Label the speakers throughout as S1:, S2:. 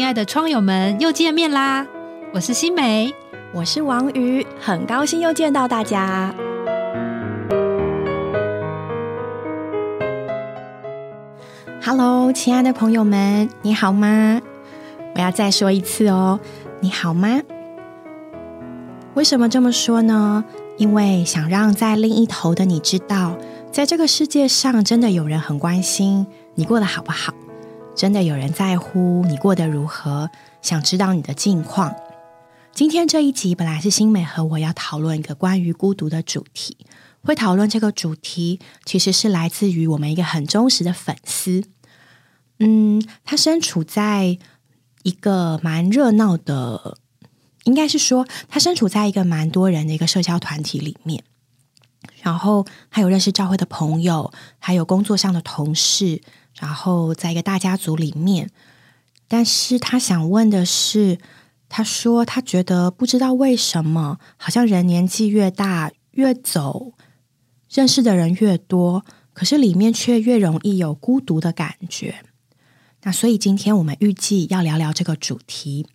S1: 亲爱的窗友们，又见面啦！我是新梅，
S2: 我是王瑜，很高兴又见到大家。Hello，亲爱的朋友们，你好吗？我要再说一次哦，你好吗？为什么这么说呢？因为想让在另一头的你知道，在这个世界上，真的有人很关心你过得好不好，真的有人在乎你过得如何，想知道你的近况。今天这一集本来是新美和我要讨论一个关于孤独的主题，会讨论这个主题，其实是来自于我们一个很忠实的粉丝。嗯，他身处在一个蛮热闹的。应该是说，他身处在一个蛮多人的一个社交团体里面，然后还有认识教会的朋友，还有工作上的同事，然后在一个大家族里面。但是他想问的是，他说他觉得不知道为什么，好像人年纪越大越走，认识的人越多，可是里面却越容易有孤独的感觉。那所以今天我们预计要聊聊这个主题。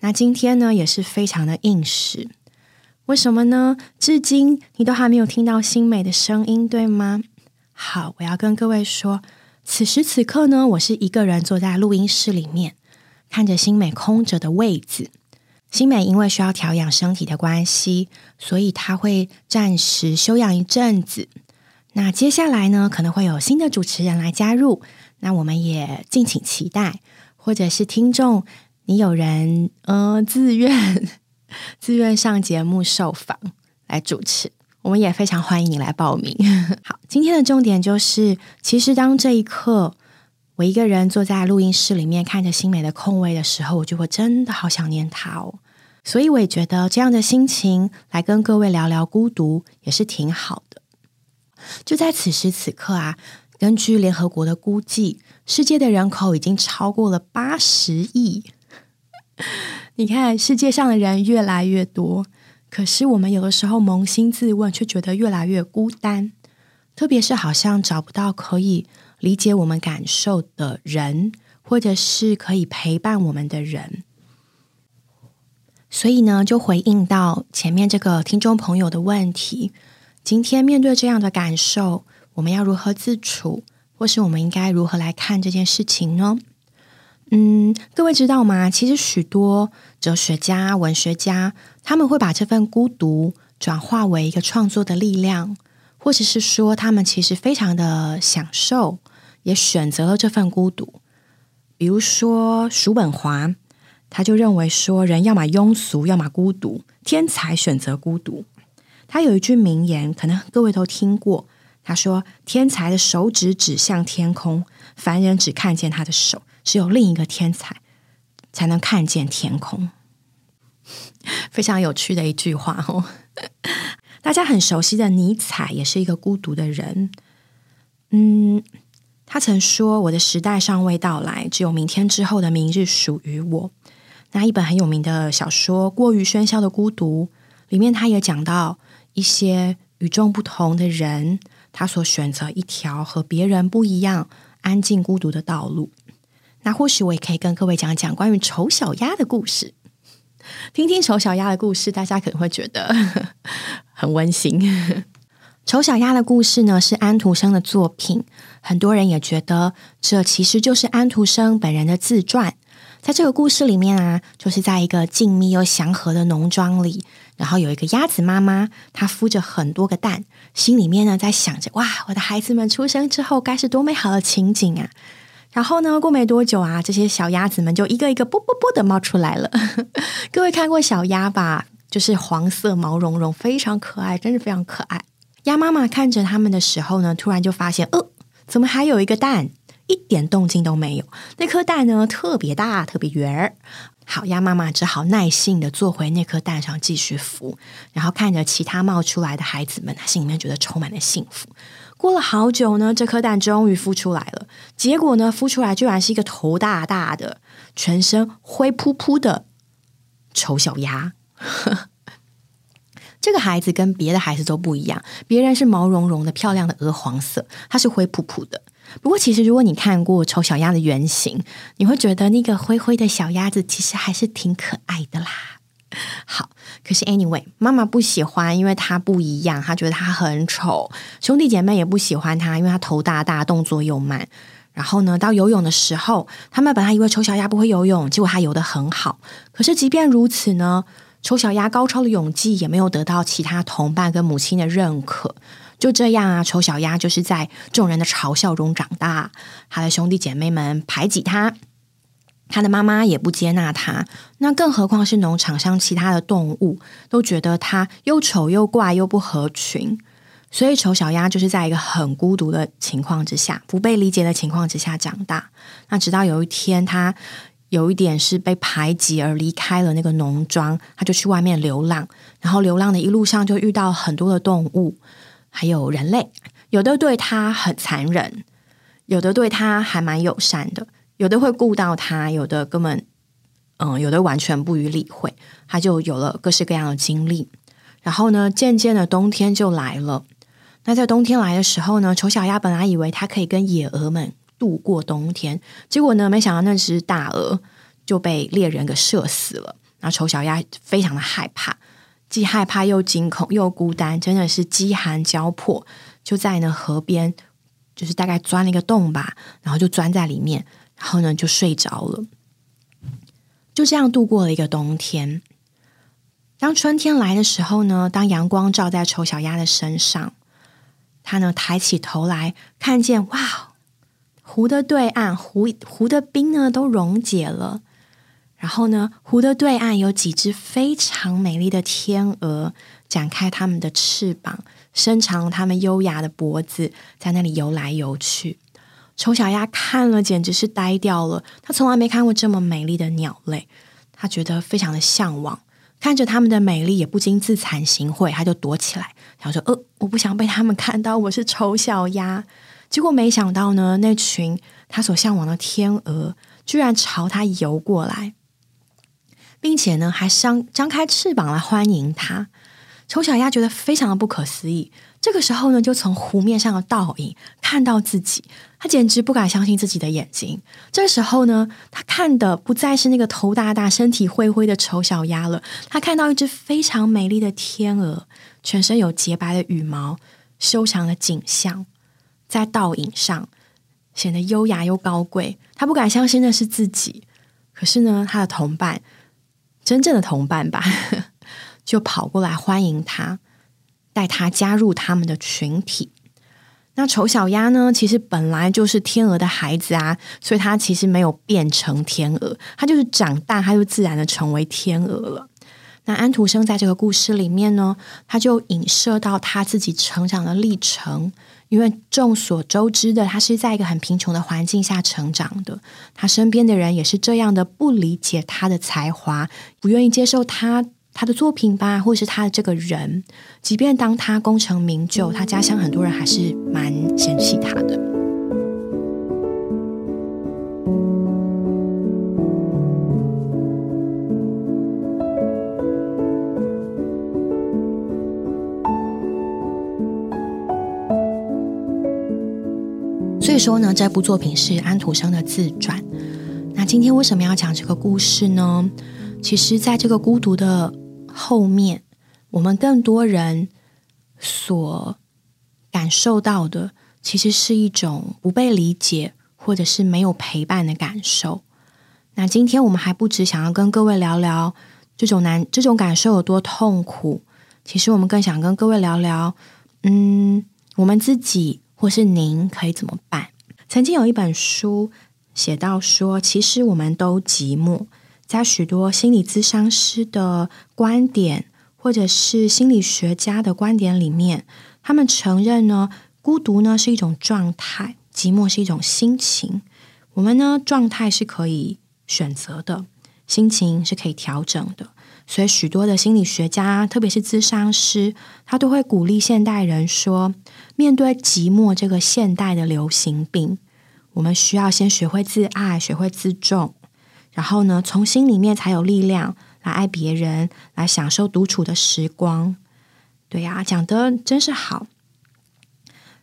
S2: 那今天呢也是非常的应时，为什么呢？至今你都还没有听到新美的声音，对吗？好，我要跟各位说，此时此刻呢，我是一个人坐在录音室里面，看着新美空着的位子。新美因为需要调养身体的关系，所以她会暂时休养一阵子。那接下来呢，可能会有新的主持人来加入，那我们也敬请期待，或者是听众。你有人呃自愿 自愿上节目受访来主持，我们也非常欢迎你来报名。好，今天的重点就是，其实当这一刻我一个人坐在录音室里面看着新美的空位的时候，我就会真的好想念他哦。所以我也觉得这样的心情来跟各位聊聊孤独也是挺好的。就在此时此刻啊，根据联合国的估计，世界的人口已经超过了八十亿。你看，世界上的人越来越多，可是我们有的时候扪心自问，却觉得越来越孤单。特别是好像找不到可以理解我们感受的人，或者是可以陪伴我们的人。所以呢，就回应到前面这个听众朋友的问题：今天面对这样的感受，我们要如何自处，或是我们应该如何来看这件事情呢？嗯，各位知道吗？其实许多哲学家、文学家，他们会把这份孤独转化为一个创作的力量，或者是说，他们其实非常的享受，也选择了这份孤独。比如说，叔本华，他就认为说，人要么庸俗，要么孤独，天才选择孤独。他有一句名言，可能各位都听过，他说：“天才的手指指向天空，凡人只看见他的手。”只有另一个天才才能看见天空，非常有趣的一句话哦。大家很熟悉的尼采也是一个孤独的人。嗯，他曾说：“我的时代尚未到来，只有明天之后的明日属于我。”那一本很有名的小说《过于喧嚣的孤独》里面，他也讲到一些与众不同的人，他所选择一条和别人不一样、安静孤独的道路。那或许我也可以跟各位讲讲关于丑小鸭的故事，听听丑小鸭的故事，大家可能会觉得 很温馨。丑小鸭的故事呢是安徒生的作品，很多人也觉得这其实就是安徒生本人的自传。在这个故事里面啊，就是在一个静谧又祥和的农庄里，然后有一个鸭子妈妈，她孵着很多个蛋，心里面呢在想着：哇，我的孩子们出生之后该是多美好的情景啊！然后呢？过没多久啊，这些小鸭子们就一个一个啵啵啵的冒出来了。各位看过小鸭吧？就是黄色毛茸茸，非常可爱，真是非常可爱。鸭妈妈看着它们的时候呢，突然就发现，呃，怎么还有一个蛋？一点动静都没有。那颗蛋呢，特别大，特别圆儿。好，鸭妈妈只好耐心的坐回那颗蛋上继续孵，然后看着其他冒出来的孩子们，他心里面觉得充满了幸福。过了好久呢，这颗蛋终于孵出来了。结果呢，孵出来居然是一个头大大的、全身灰扑扑的丑小鸭。这个孩子跟别的孩子都不一样，别人是毛茸茸的、漂亮的鹅黄色，它是灰扑扑的。不过，其实如果你看过丑小鸭的原型，你会觉得那个灰灰的小鸭子其实还是挺可爱的啦。好，可是 anyway，妈妈不喜欢，因为它不一样，她觉得它很丑。兄弟姐妹也不喜欢它，因为它头大大，动作又慢。然后呢，到游泳的时候，他们本来以为丑小鸭不会游泳，结果它游得很好。可是即便如此呢，丑小鸭高超的泳技也没有得到其他同伴跟母亲的认可。就这样啊，丑小鸭就是在众人的嘲笑中长大，他的兄弟姐妹们排挤他，他的妈妈也不接纳他，那更何况是农场上其他的动物都觉得他又丑又怪又不合群，所以丑小鸭就是在一个很孤独的情况之下，不被理解的情况之下长大。那直到有一天，他有一点是被排挤而离开了那个农庄，他就去外面流浪，然后流浪的一路上就遇到很多的动物。还有人类，有的对他很残忍，有的对他还蛮友善的，有的会顾到他，有的根本，嗯，有的完全不予理会。他就有了各式各样的经历。然后呢，渐渐的冬天就来了。那在冬天来的时候呢，丑小鸭本来以为它可以跟野鹅们度过冬天，结果呢，没想到那只大鹅就被猎人给射死了。那丑小鸭非常的害怕。既害怕又惊恐又孤单，真的是饥寒交迫。就在呢河边，就是大概钻了一个洞吧，然后就钻在里面，然后呢就睡着了。就这样度过了一个冬天。当春天来的时候呢，当阳光照在丑小鸭的身上，它呢抬起头来，看见哇，湖的对岸，湖湖的冰呢都溶解了。然后呢，湖的对岸有几只非常美丽的天鹅，展开它们的翅膀，伸长它们优雅的脖子，在那里游来游去。丑小鸭看了，简直是呆掉了。它从来没看过这么美丽的鸟类，它觉得非常的向往。看着它们的美丽，也不禁自惭形秽，它就躲起来，他说：“呃，我不想被他们看到，我是丑小鸭。”结果没想到呢，那群他所向往的天鹅，居然朝他游过来。并且呢，还张张开翅膀来欢迎他。丑小鸭觉得非常的不可思议。这个时候呢，就从湖面上的倒影看到自己，他简直不敢相信自己的眼睛。这时候呢，他看的不再是那个头大大、身体灰灰的丑小鸭了，他看到一只非常美丽的天鹅，全身有洁白的羽毛，修长的颈项，在倒影上显得优雅又高贵。他不敢相信那是自己，可是呢，他的同伴。真正的同伴吧，就跑过来欢迎他，带他加入他们的群体。那丑小鸭呢？其实本来就是天鹅的孩子啊，所以它其实没有变成天鹅，它就是长大，它就自然的成为天鹅了。那安徒生在这个故事里面呢，他就影射到他自己成长的历程。因为众所周知的，他是在一个很贫穷的环境下成长的，他身边的人也是这样的，不理解他的才华，不愿意接受他他的作品吧，或是他的这个人。即便当他功成名就，他家乡很多人还是蛮嫌弃他的。所以说呢，这部作品是安徒生的自传。那今天为什么要讲这个故事呢？其实，在这个孤独的后面，我们更多人所感受到的，其实是一种不被理解，或者是没有陪伴的感受。那今天我们还不只想要跟各位聊聊这种难、这种感受有多痛苦，其实我们更想跟各位聊聊，嗯，我们自己。或是您可以怎么办？曾经有一本书写到说，其实我们都寂寞。在许多心理咨商师的观点，或者是心理学家的观点里面，他们承认呢，孤独呢是一种状态，寂寞是一种心情。我们呢，状态是可以选择的，心情是可以调整的。所以，许多的心理学家，特别是咨商师，他都会鼓励现代人说：面对寂寞这个现代的流行病，我们需要先学会自爱，学会自重，然后呢，从心里面才有力量来爱别人，来享受独处的时光。对呀，讲的真是好。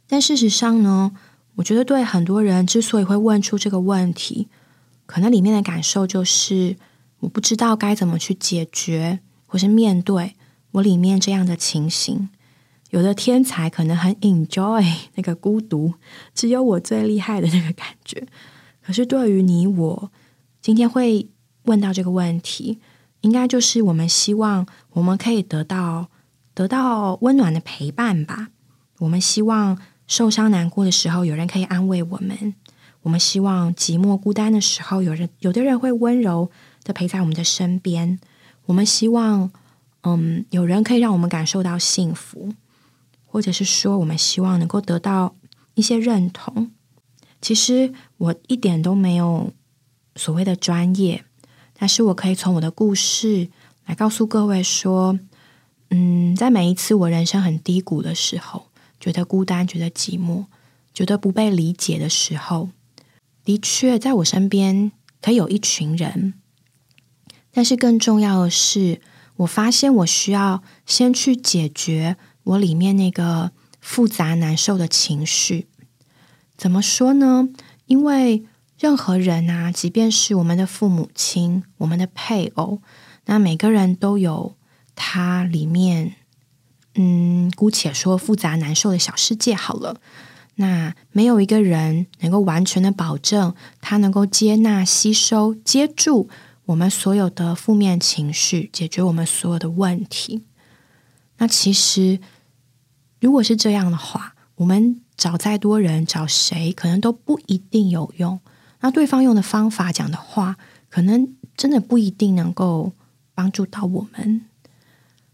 S2: 但事实上呢，我觉得对很多人之所以会问出这个问题，可能里面的感受就是我不知道该怎么去解决，或是面对我里面这样的情形。有的天才可能很 enjoy 那个孤独，只有我最厉害的那个感觉。可是对于你我，今天会问到这个问题，应该就是我们希望我们可以得到得到温暖的陪伴吧。我们希望。受伤难过的时候，有人可以安慰我们；我们希望寂寞孤单的时候，有人有的人会温柔的陪在我们的身边。我们希望，嗯，有人可以让我们感受到幸福，或者是说，我们希望能够得到一些认同。其实我一点都没有所谓的专业，但是我可以从我的故事来告诉各位说，嗯，在每一次我人生很低谷的时候。觉得孤单，觉得寂寞，觉得不被理解的时候，的确在我身边可以有一群人。但是更重要的是，我发现我需要先去解决我里面那个复杂难受的情绪。怎么说呢？因为任何人啊，即便是我们的父母亲、我们的配偶，那每个人都有他里面。嗯，姑且说复杂难受的小世界好了。那没有一个人能够完全的保证他能够接纳、吸收、接住我们所有的负面情绪，解决我们所有的问题。那其实，如果是这样的话，我们找再多人，找谁可能都不一定有用。那对方用的方法、讲的话，可能真的不一定能够帮助到我们。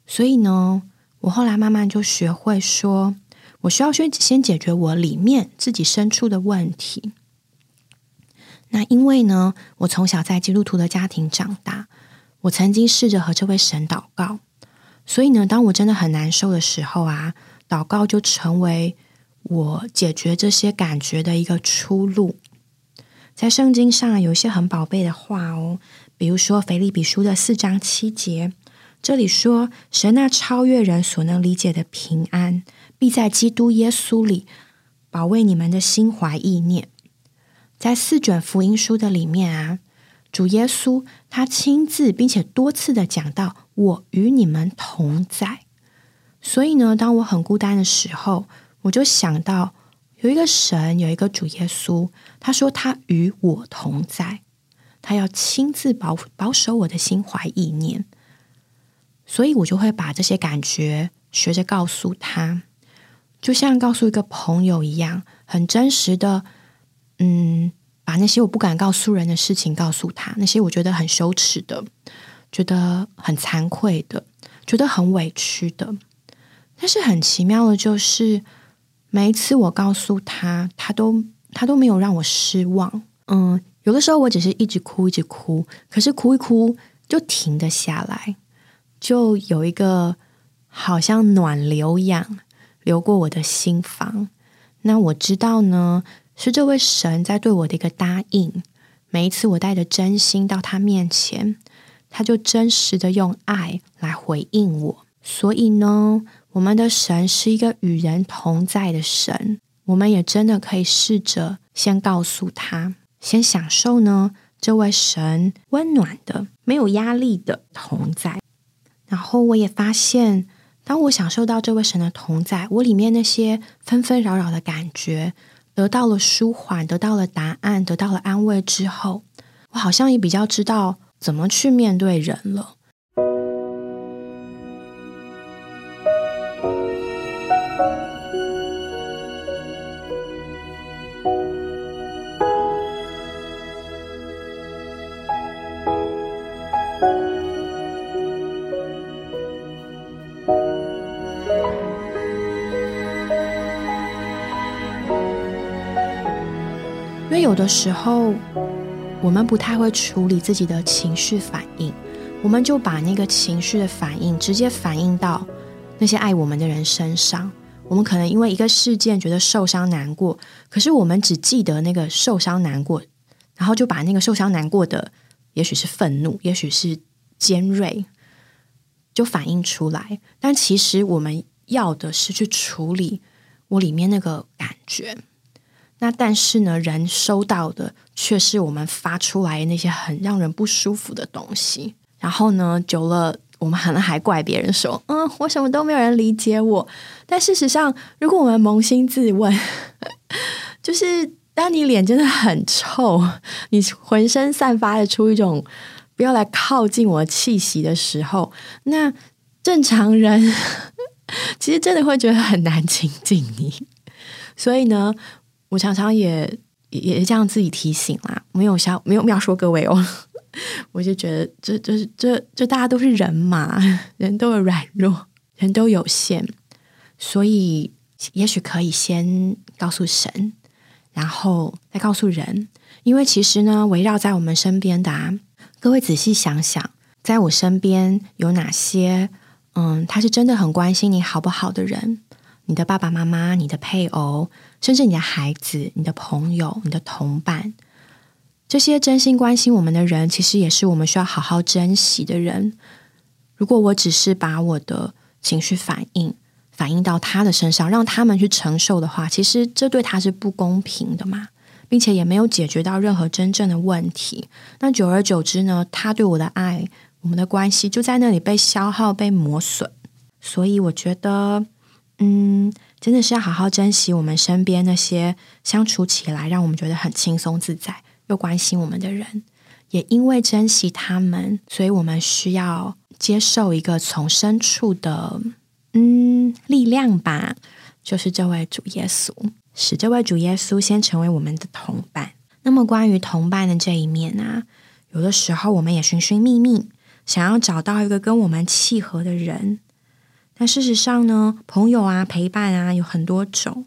S2: 所以呢？我后来慢慢就学会说，我需要先先解决我里面自己生出的问题。那因为呢，我从小在基督徒的家庭长大，我曾经试着和这位神祷告，所以呢，当我真的很难受的时候啊，祷告就成为我解决这些感觉的一个出路。在圣经上有一些很宝贝的话哦，比如说腓立比书的四章七节。这里说，神那超越人所能理解的平安，必在基督耶稣里保卫你们的心怀意念。在四卷福音书的里面啊，主耶稣他亲自并且多次的讲到：“我与你们同在。”所以呢，当我很孤单的时候，我就想到有一个神，有一个主耶稣，他说他与我同在，他要亲自保保守我的心怀意念。所以我就会把这些感觉学着告诉他，就像告诉一个朋友一样，很真实的，嗯，把那些我不敢告诉人的事情告诉他，那些我觉得很羞耻的，觉得很惭愧的，觉得很委屈的。但是很奇妙的就是，每一次我告诉他，他都他都没有让我失望。嗯，有的时候我只是一直哭，一直哭，可是哭一哭就停得下来。就有一个好像暖流一样流过我的心房，那我知道呢，是这位神在对我的一个答应。每一次我带着真心到他面前，他就真实的用爱来回应我。所以呢，我们的神是一个与人同在的神，我们也真的可以试着先告诉他，先享受呢这位神温暖的、没有压力的同在。然后我也发现，当我享受到这位神的同在，我里面那些纷纷扰扰的感觉得到了舒缓，得到了答案，得到了安慰之后，我好像也比较知道怎么去面对人了。有的时候，我们不太会处理自己的情绪反应，我们就把那个情绪的反应直接反映到那些爱我们的人身上。我们可能因为一个事件觉得受伤难过，可是我们只记得那个受伤难过，然后就把那个受伤难过的，也许是愤怒，也许是尖锐，就反映出来。但其实我们要的是去处理我里面那个感觉。那但是呢，人收到的却是我们发出来那些很让人不舒服的东西。然后呢，久了，我们可能还怪别人说：“嗯，我什么都没有人理解我。”但事实上，如果我们扪心自问，就是当你脸真的很臭，你浑身散发的出一种不要来靠近我气息的时候，那正常人 其实真的会觉得很难亲近你。所以呢。我常常也也这样自己提醒啦，没有想没有没有说各位哦，我就觉得这这这这大家都是人嘛，人都有软弱，人都有限，所以也许可以先告诉神，然后再告诉人，因为其实呢，围绕在我们身边的啊，各位仔细想想，在我身边有哪些嗯，他是真的很关心你好不好的人。你的爸爸妈妈、你的配偶，甚至你的孩子、你的朋友、你的同伴，这些真心关心我们的人，其实也是我们需要好好珍惜的人。如果我只是把我的情绪反应反映到他的身上，让他们去承受的话，其实这对他是不公平的嘛，并且也没有解决到任何真正的问题。那久而久之呢，他对我的爱，我们的关系就在那里被消耗、被磨损。所以我觉得。嗯，真的是要好好珍惜我们身边那些相处起来让我们觉得很轻松自在又关心我们的人。也因为珍惜他们，所以我们需要接受一个从深处的嗯力量吧，就是这位主耶稣，使这位主耶稣先成为我们的同伴。那么关于同伴的这一面呢，有的时候我们也寻寻觅觅，想要找到一个跟我们契合的人。但事实上呢，朋友啊，陪伴啊，有很多种，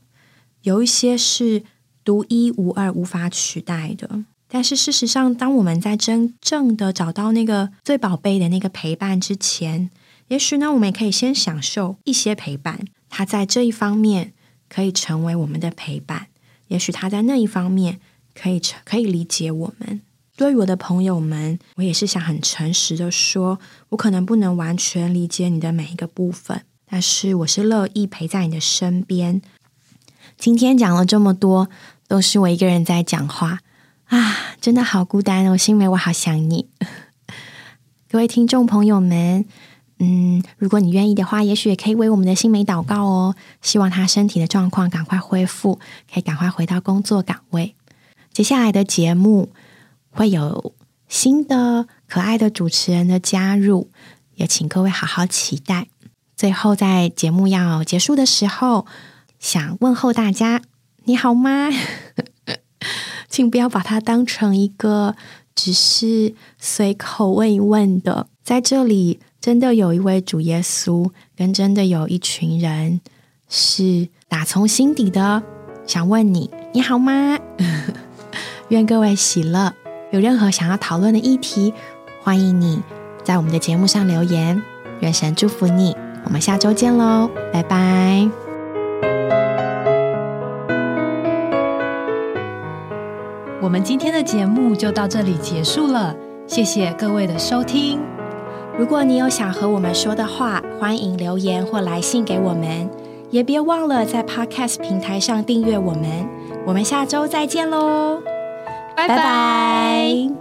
S2: 有一些是独一无二、无法取代的。但是事实上，当我们在真正的找到那个最宝贝的那个陪伴之前，也许呢，我们也可以先享受一些陪伴。他在这一方面可以成为我们的陪伴，也许他在那一方面可以成可以理解我们。对于我的朋友们，我也是想很诚实的说，我可能不能完全理解你的每一个部分，但是我是乐意陪在你的身边。今天讲了这么多，都是我一个人在讲话啊，真的好孤单哦，新梅，我好想你。各位听众朋友们，嗯，如果你愿意的话，也许也可以为我们的新梅祷告哦，希望他身体的状况赶快恢复，可以赶快回到工作岗位。接下来的节目。会有新的可爱的主持人的加入，也请各位好好期待。最后，在节目要结束的时候，想问候大家：你好吗？请不要把它当成一个只是随口问一问的。在这里，真的有一位主耶稣，跟真的有一群人是打从心底的想问你：你好吗？愿各位喜乐。有任何想要讨论的议题，欢迎你在我们的节目上留言。愿神祝福你，我们下周见喽，拜拜。
S1: 我们今天的节目就到这里结束了，谢谢各位的收听。
S2: 如果你有想和我们说的话，欢迎留言或来信给我们，也别忘了在 Podcast 平台上订阅我们。我们下周再见喽。拜拜。